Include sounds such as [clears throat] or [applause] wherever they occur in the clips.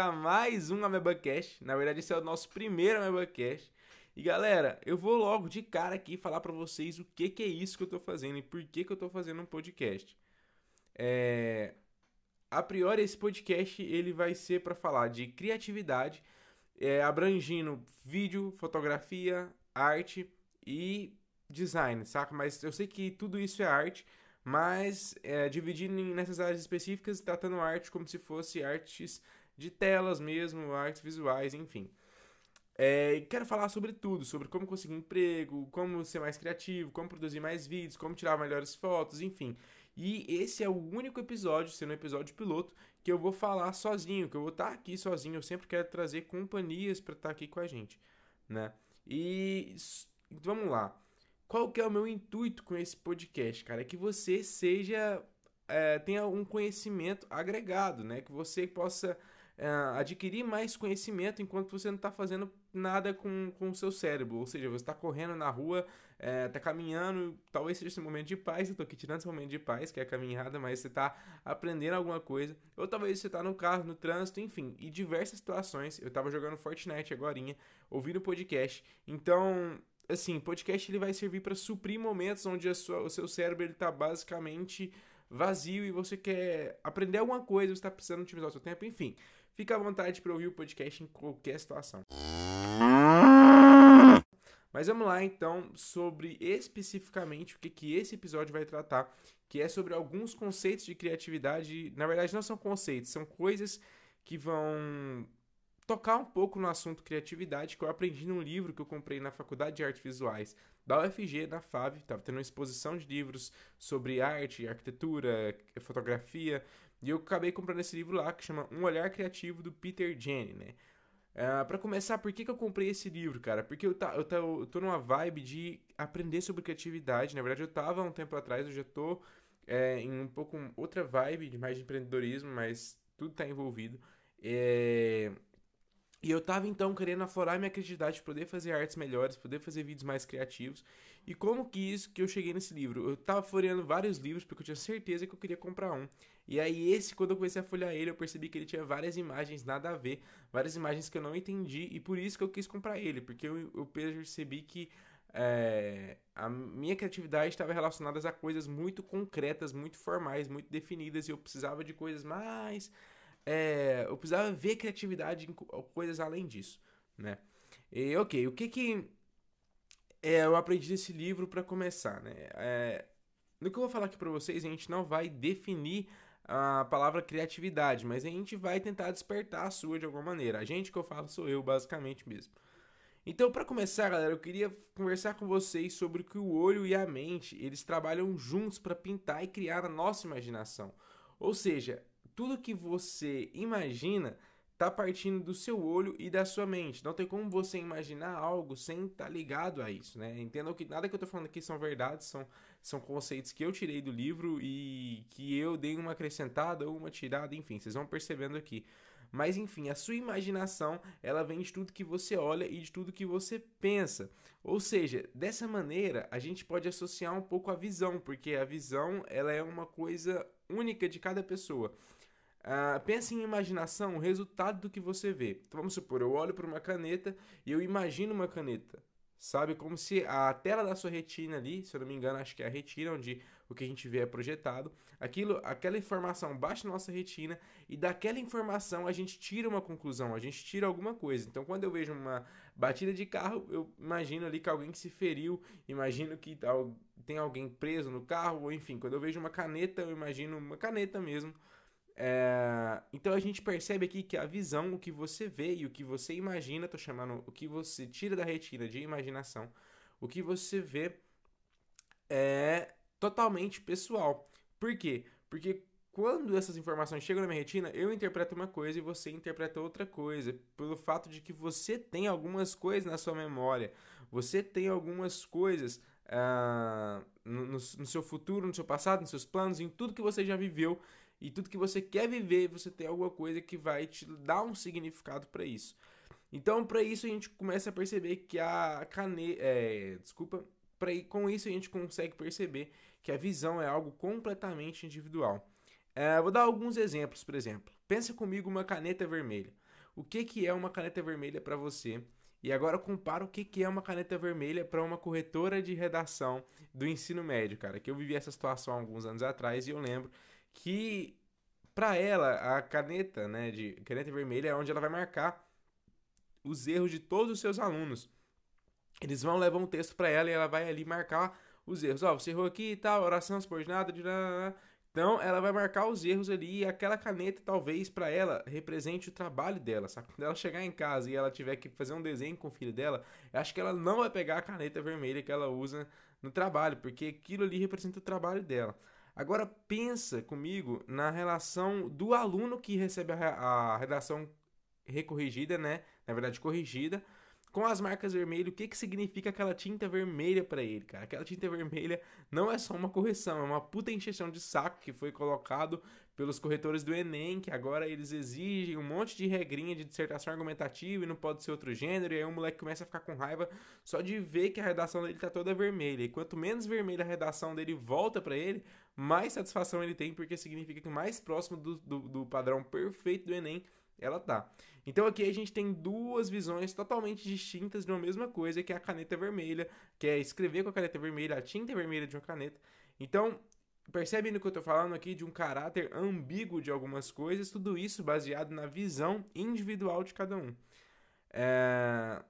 a mais um AmebaCast. Na verdade, esse é o nosso primeiro AmebaCast. E galera, eu vou logo de cara aqui falar para vocês o que, que é isso que eu tô fazendo e por que, que eu tô fazendo um podcast. É... A priori, esse podcast ele vai ser para falar de criatividade, é, abrangindo vídeo, fotografia, arte e design, saca? Mas eu sei que tudo isso é arte, mas é, dividindo nessas áreas específicas, tratando arte como se fosse artes de telas mesmo, artes visuais, enfim. É, quero falar sobre tudo, sobre como conseguir emprego, como ser mais criativo, como produzir mais vídeos, como tirar melhores fotos, enfim. E esse é o único episódio, sendo um episódio piloto, que eu vou falar sozinho, que eu vou estar aqui sozinho. Eu sempre quero trazer companhias para estar aqui com a gente, né? E vamos lá. Qual que é o meu intuito com esse podcast, cara? É que você seja é, tenha um conhecimento agregado, né? Que você possa é, adquirir mais conhecimento enquanto você não está fazendo nada com, com o seu cérebro. Ou seja, você está correndo na rua, está é, tá caminhando, talvez seja esse momento de paz. Eu estou aqui tirando esse momento de paz, que é a caminhada, mas você está aprendendo alguma coisa. Ou talvez você está no carro, no trânsito, enfim, e diversas situações. Eu estava jogando Fortnite agora, ouvindo podcast. Então, assim, podcast ele vai servir para suprir momentos onde sua, o seu cérebro ele tá basicamente vazio e você quer aprender alguma coisa, você está precisando otimizar o seu tempo, enfim. Fica à vontade para ouvir o podcast em qualquer situação. Mas vamos lá então sobre especificamente o que, que esse episódio vai tratar, que é sobre alguns conceitos de criatividade. Na verdade, não são conceitos, são coisas que vão tocar um pouco no assunto criatividade que eu aprendi num livro que eu comprei na Faculdade de Artes Visuais da UFG, na FAV. Estava tendo uma exposição de livros sobre arte, arquitetura, fotografia. E eu acabei comprando esse livro lá que chama Um Olhar Criativo do Peter Jenny, né? Uh, para começar, por que, que eu comprei esse livro, cara? Porque eu, tá, eu, tá, eu tô numa vibe de aprender sobre criatividade. Na verdade, eu tava um tempo atrás, eu já tô é, em um pouco outra vibe de mais de empreendedorismo, mas tudo tá envolvido. É, e eu tava então querendo aflorar minha criatividade, poder fazer artes melhores, poder fazer vídeos mais criativos. E como que isso que eu cheguei nesse livro? Eu tava folheando vários livros porque eu tinha certeza que eu queria comprar um. E aí esse, quando eu comecei a folhear ele, eu percebi que ele tinha várias imagens nada a ver, várias imagens que eu não entendi e por isso que eu quis comprar ele, porque eu, eu percebi que é, a minha criatividade estava relacionada a coisas muito concretas, muito formais, muito definidas e eu precisava de coisas mais é, eu precisava ver criatividade em coisas além disso, né? E ok, o que que é, eu aprendi nesse livro para começar, né? É, no que eu vou falar aqui para vocês, a gente não vai definir a palavra criatividade, mas a gente vai tentar despertar a sua de alguma maneira. A gente que eu falo sou eu, basicamente mesmo. Então, para começar, galera, eu queria conversar com vocês sobre que o olho e a mente, eles trabalham juntos para pintar e criar a nossa imaginação. Ou seja, tudo que você imagina está partindo do seu olho e da sua mente. Não tem como você imaginar algo sem estar tá ligado a isso, né? Entendam que nada que eu estou falando aqui são verdades, são, são conceitos que eu tirei do livro e que eu dei uma acrescentada ou uma tirada, enfim, vocês vão percebendo aqui. Mas enfim, a sua imaginação, ela vem de tudo que você olha e de tudo que você pensa. Ou seja, dessa maneira, a gente pode associar um pouco a visão, porque a visão, ela é uma coisa única de cada pessoa. Uh, pense em imaginação, o resultado do que você vê. Então vamos supor, eu olho para uma caneta e eu imagino uma caneta. Sabe? Como se a tela da sua retina ali, se eu não me engano, acho que é a retina onde o que a gente vê é projetado. Aquilo, aquela informação baixa na nossa retina e daquela informação a gente tira uma conclusão, a gente tira alguma coisa. Então quando eu vejo uma batida de carro, eu imagino ali que alguém se feriu, imagino que tem alguém preso no carro, ou enfim, quando eu vejo uma caneta, eu imagino uma caneta mesmo é, então a gente percebe aqui que a visão, o que você vê e o que você imagina, tô chamando o que você tira da retina de imaginação, o que você vê é totalmente pessoal. Por quê? Porque quando essas informações chegam na minha retina, eu interpreto uma coisa e você interpreta outra coisa, pelo fato de que você tem algumas coisas na sua memória, você tem algumas coisas no, no, no seu futuro, no seu passado, nos seus planos, em tudo que você já viveu e tudo que você quer viver, você tem alguma coisa que vai te dar um significado para isso. Então, para isso a gente começa a perceber que a caneta, é, desculpa, para com isso a gente consegue perceber que a visão é algo completamente individual. É, vou dar alguns exemplos, por exemplo. Pensa comigo uma caneta vermelha. O que, que é uma caneta vermelha para você? E agora compara o que, que é uma caneta vermelha para uma corretora de redação do ensino médio, cara. Que eu vivi essa situação alguns anos atrás e eu lembro que para ela a caneta, né, de caneta vermelha é onde ela vai marcar os erros de todos os seus alunos. Eles vão levar um texto para ela e ela vai ali marcar os erros. Ó, oh, você errou aqui e tal, oração subordinada, de então, ela vai marcar os erros ali e aquela caneta, talvez, para ela, represente o trabalho dela, sabe? Quando ela chegar em casa e ela tiver que fazer um desenho com o filho dela, acho que ela não vai pegar a caneta vermelha que ela usa no trabalho, porque aquilo ali representa o trabalho dela. Agora, pensa comigo na relação do aluno que recebe a, a redação recorrigida, né? Na verdade, corrigida, com as marcas vermelhas, o que, que significa aquela tinta vermelha para ele, cara? Aquela tinta vermelha não é só uma correção, é uma puta encheção de saco que foi colocado pelos corretores do Enem, que agora eles exigem um monte de regrinha de dissertação argumentativa e não pode ser outro gênero, e aí o moleque começa a ficar com raiva só de ver que a redação dele tá toda vermelha. E quanto menos vermelha a redação dele volta para ele, mais satisfação ele tem, porque significa que mais próximo do, do, do padrão perfeito do Enem ela tá. Então aqui a gente tem duas visões totalmente distintas de uma mesma coisa, que é a caneta vermelha, que é escrever com a caneta vermelha, a tinta vermelha de uma caneta. Então, percebe no que eu tô falando aqui de um caráter ambíguo de algumas coisas, tudo isso baseado na visão individual de cada um. É...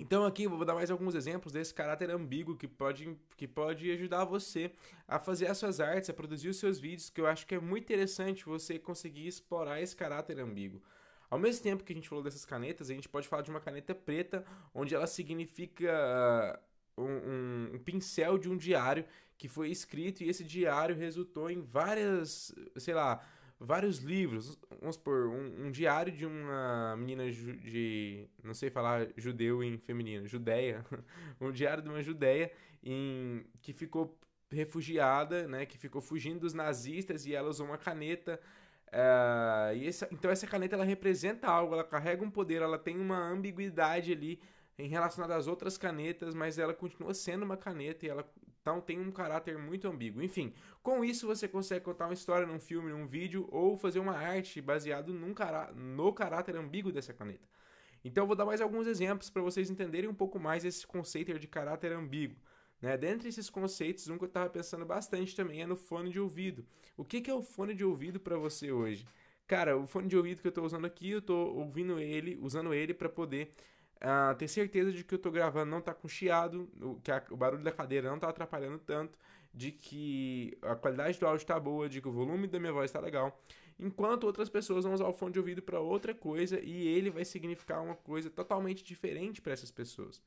Então aqui vou dar mais alguns exemplos desse caráter ambíguo que pode, que pode ajudar você a fazer as suas artes, a produzir os seus vídeos, que eu acho que é muito interessante você conseguir explorar esse caráter ambíguo. Ao mesmo tempo que a gente falou dessas canetas, a gente pode falar de uma caneta preta, onde ela significa uh, um, um pincel de um diário que foi escrito e esse diário resultou em várias, sei lá, vários livros. Vamos supor, um, um diário de uma menina de. Não sei falar judeu em feminino, judeia. [laughs] um diário de uma judeia em, que ficou refugiada, né? Que ficou fugindo dos nazistas e ela usou uma caneta. Uh, e essa, então essa caneta ela representa algo, ela carrega um poder, ela tem uma ambiguidade ali em relação às outras canetas, mas ela continua sendo uma caneta e ela então tem um caráter muito ambíguo. Enfim, com isso você consegue contar uma história num filme, num vídeo ou fazer uma arte baseado num cará no caráter ambíguo dessa caneta. Então eu vou dar mais alguns exemplos para vocês entenderem um pouco mais esse conceito de caráter ambíguo. Né? Dentre esses conceitos, um que eu estava pensando bastante também é no fone de ouvido. O que, que é o fone de ouvido para você hoje? Cara, o fone de ouvido que eu estou usando aqui, eu estou ouvindo ele, usando ele para poder Uh, ter certeza de que eu tô gravando não tá com chiado, que a, o barulho da cadeira não tá atrapalhando tanto, de que a qualidade do áudio tá boa, de que o volume da minha voz tá legal. Enquanto outras pessoas vão usar o fone de ouvido para outra coisa e ele vai significar uma coisa totalmente diferente para essas pessoas.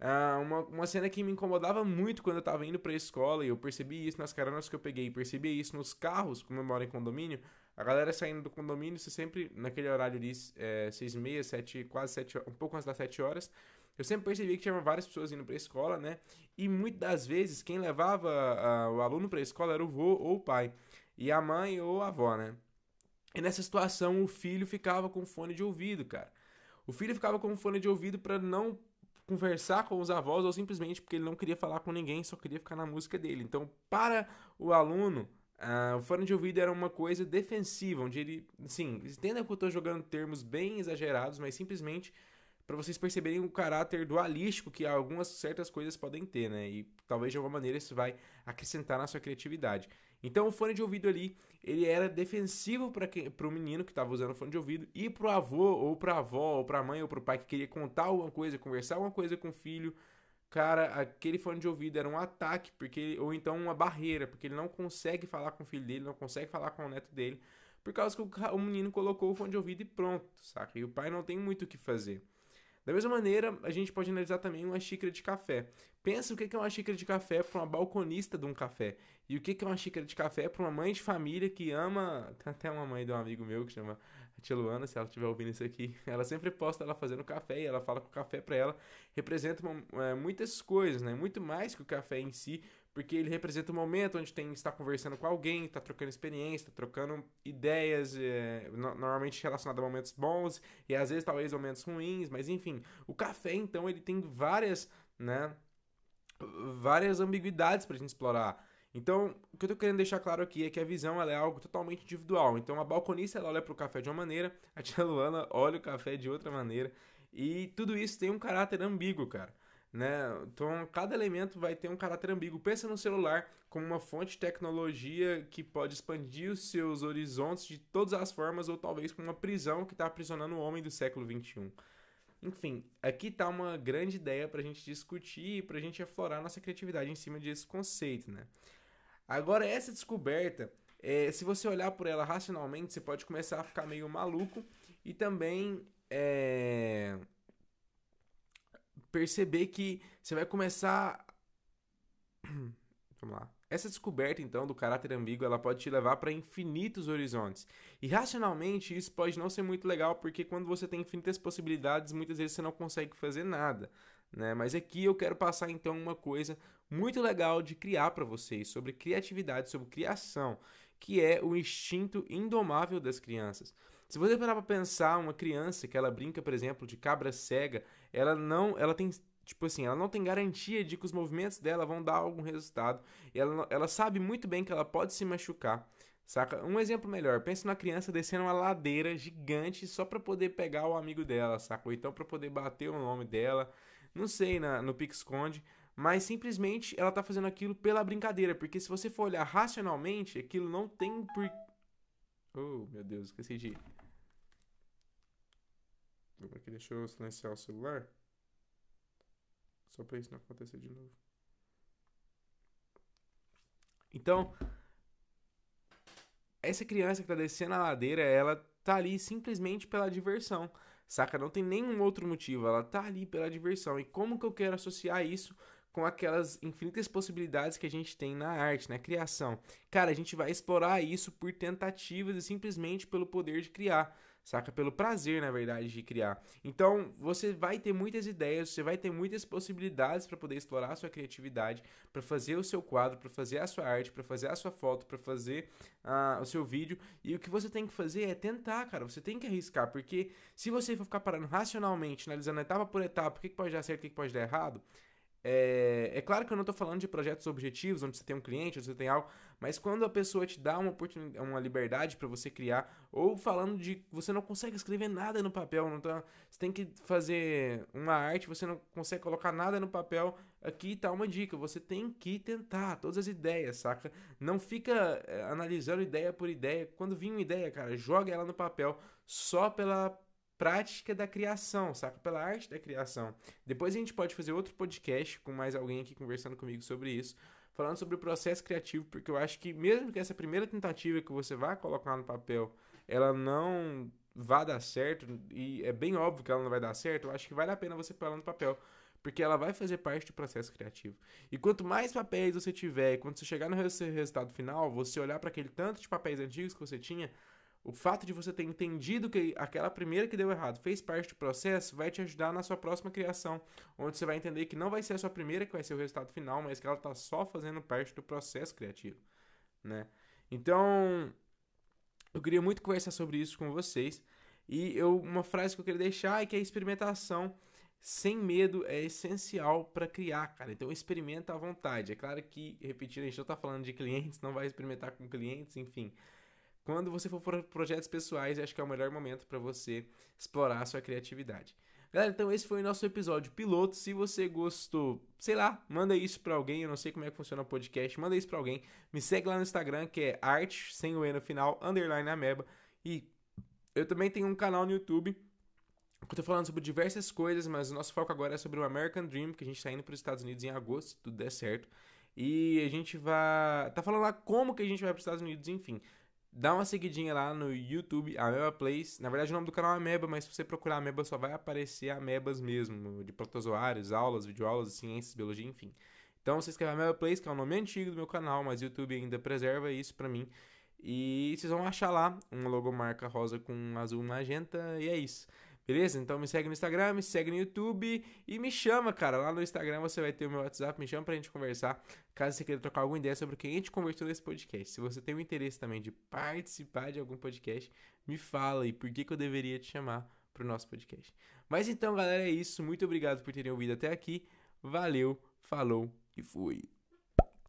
Uh, uma, uma cena que me incomodava muito quando eu tava indo pra escola e eu percebi isso nas caronas que eu peguei, percebi isso nos carros, como eu moro em condomínio, a galera saindo do condomínio, você sempre, naquele horário ali, é, seis e meia, sete, quase sete, um pouco antes das sete horas, eu sempre percebi que tinha várias pessoas indo para a escola, né? E muitas das vezes quem levava a, o aluno para a escola era o vô ou o pai, e a mãe ou a avó, né? E nessa situação o filho ficava com fone de ouvido, cara. O filho ficava com fone de ouvido para não conversar com os avós ou simplesmente porque ele não queria falar com ninguém, só queria ficar na música dele. Então, para o aluno, Uh, o fone de ouvido era uma coisa defensiva, onde ele. Sim, entenda que eu estou jogando termos bem exagerados, mas simplesmente para vocês perceberem o caráter dualístico que algumas certas coisas podem ter, né? E talvez de alguma maneira isso vai acrescentar na sua criatividade. Então o fone de ouvido ali, ele era defensivo para o menino que estava usando o fone de ouvido e para o avô, ou para a avó, ou para a mãe, ou para o pai que queria contar alguma coisa, conversar alguma coisa com o filho cara, aquele fone de ouvido era um ataque, porque ou então uma barreira, porque ele não consegue falar com o filho dele, não consegue falar com o neto dele, por causa que o, menino colocou o fone de ouvido e pronto, saca? E o pai não tem muito o que fazer. Da mesma maneira, a gente pode analisar também uma xícara de café. Pensa o que é uma xícara de café para uma balconista de um café. E o que é uma xícara de café para uma mãe de família que ama. Tem até uma mãe de um amigo meu que chama a tia Luana, se ela estiver ouvindo isso aqui, [laughs] ela sempre posta ela fazendo café e ela fala que o café para ela representa é, muitas coisas, né? Muito mais que o café em si, porque ele representa um momento onde tem está conversando com alguém, está trocando experiência, está trocando ideias, é, normalmente relacionado a momentos bons e às vezes talvez momentos ruins, mas enfim, o café então ele tem várias, né? Várias ambiguidades para a gente explorar. Então, o que eu tô querendo deixar claro aqui é que a visão é algo totalmente individual. Então, a balconista ela olha para o café de uma maneira, a tia Luana olha o café de outra maneira, e tudo isso tem um caráter ambíguo, cara. Né? Então, cada elemento vai ter um caráter ambíguo. Pensa no celular como uma fonte de tecnologia que pode expandir os seus horizontes de todas as formas, ou talvez como uma prisão que está aprisionando o homem do século XXI. Enfim, aqui está uma grande ideia para a gente discutir e para a gente aflorar nossa criatividade em cima desse conceito, né? Agora, essa descoberta, é, se você olhar por ela racionalmente, você pode começar a ficar meio maluco e também é, perceber que você vai começar. [clears throat] Vamos lá. Essa descoberta, então, do caráter ambíguo, ela pode te levar para infinitos horizontes. E racionalmente, isso pode não ser muito legal, porque quando você tem infinitas possibilidades, muitas vezes você não consegue fazer nada. Né? Mas aqui eu quero passar, então, uma coisa muito legal de criar para vocês, sobre criatividade, sobre criação, que é o instinto indomável das crianças. Se você parar para pensar, uma criança que ela brinca, por exemplo, de cabra cega, ela não, ela tem tipo assim, ela não tem garantia de que os movimentos dela vão dar algum resultado. Ela, ela sabe muito bem que ela pode se machucar. Saca? Um exemplo melhor, pense numa criança descendo uma ladeira gigante só para poder pegar o amigo dela, saca? Ou então para poder bater o nome dela, não sei, na, no pique-esconde, mas simplesmente ela tá fazendo aquilo pela brincadeira, porque se você for olhar racionalmente, aquilo não tem por... Oh, meu Deus, esqueci de... Aqui deixa eu silenciar o celular. Só pra isso não acontecer de novo. Então, essa criança que tá descendo a ladeira, ela tá ali simplesmente pela diversão. Saca? Não tem nenhum outro motivo. Ela tá ali pela diversão. E como que eu quero associar isso com aquelas infinitas possibilidades que a gente tem na arte, na criação? Cara, a gente vai explorar isso por tentativas e simplesmente pelo poder de criar saca? Pelo prazer, na verdade, de criar. Então, você vai ter muitas ideias, você vai ter muitas possibilidades para poder explorar a sua criatividade, para fazer o seu quadro, para fazer a sua arte, para fazer a sua foto, para fazer uh, o seu vídeo. E o que você tem que fazer é tentar, cara. Você tem que arriscar, porque se você for ficar parando racionalmente, analisando etapa por etapa, o que, pode dar certo, o que pode dar errado, é, é, claro que eu não estou falando de projetos objetivos, onde você tem um cliente, onde você tem algo, mas quando a pessoa te dá uma oportunidade, uma liberdade para você criar, ou falando de você não consegue escrever nada no papel, não tá, você tem que fazer uma arte, você não consegue colocar nada no papel, aqui tá uma dica, você tem que tentar todas as ideias, saca? Não fica é, analisando ideia por ideia. Quando vir uma ideia, cara, joga ela no papel só pela prática da criação, saca? Pela arte da criação. Depois a gente pode fazer outro podcast com mais alguém aqui conversando comigo sobre isso, falando sobre o processo criativo, porque eu acho que mesmo que essa primeira tentativa que você vai colocar no papel, ela não vá dar certo, e é bem óbvio que ela não vai dar certo, eu acho que vale a pena você pôr ela no papel, porque ela vai fazer parte do processo criativo. E quanto mais papéis você tiver, quando você chegar no resultado final, você olhar para aquele tanto de papéis antigos que você tinha, o fato de você ter entendido que aquela primeira que deu errado fez parte do processo vai te ajudar na sua próxima criação, onde você vai entender que não vai ser a sua primeira que vai ser o resultado final, mas que ela está só fazendo parte do processo criativo, né? Então, eu queria muito conversar sobre isso com vocês. E eu, uma frase que eu queria deixar é que a experimentação sem medo é essencial para criar, cara. Então experimenta à vontade. É claro que, repetindo, a gente não está falando de clientes, não vai experimentar com clientes, enfim. Quando você for para projetos pessoais, acho que é o melhor momento para você explorar a sua criatividade. Galera, então esse foi o nosso episódio piloto. Se você gostou, sei lá, manda isso para alguém. Eu não sei como é que funciona o podcast. Manda isso para alguém. Me segue lá no Instagram, que é art, sem o E no final, underline ameba. E eu também tenho um canal no YouTube. Eu tô falando sobre diversas coisas, mas o nosso foco agora é sobre o American Dream, que a gente tá indo para os Estados Unidos em agosto, se tudo der certo. E a gente vai. Tá falando lá como que a gente vai para os Estados Unidos, enfim. Dá uma seguidinha lá no YouTube, Ameba Place. Na verdade, o nome do canal é Ameba, mas se você procurar Ameba, só vai aparecer Amebas mesmo, de protozoários, aulas, videoaulas, ciências, biologia, enfim. Então, você escreve Ameba Place, que é o nome antigo do meu canal, mas o YouTube ainda preserva isso pra mim. E vocês vão achar lá uma logomarca rosa com azul magenta, e é isso. Beleza? Então me segue no Instagram, me segue no YouTube e me chama, cara. Lá no Instagram você vai ter o meu WhatsApp, me chama pra gente conversar. Caso você queira trocar alguma ideia sobre o que a gente conversou nesse podcast. Se você tem o interesse também de participar de algum podcast, me fala e por que, que eu deveria te chamar pro nosso podcast. Mas então, galera, é isso. Muito obrigado por terem ouvido até aqui. Valeu, falou e fui.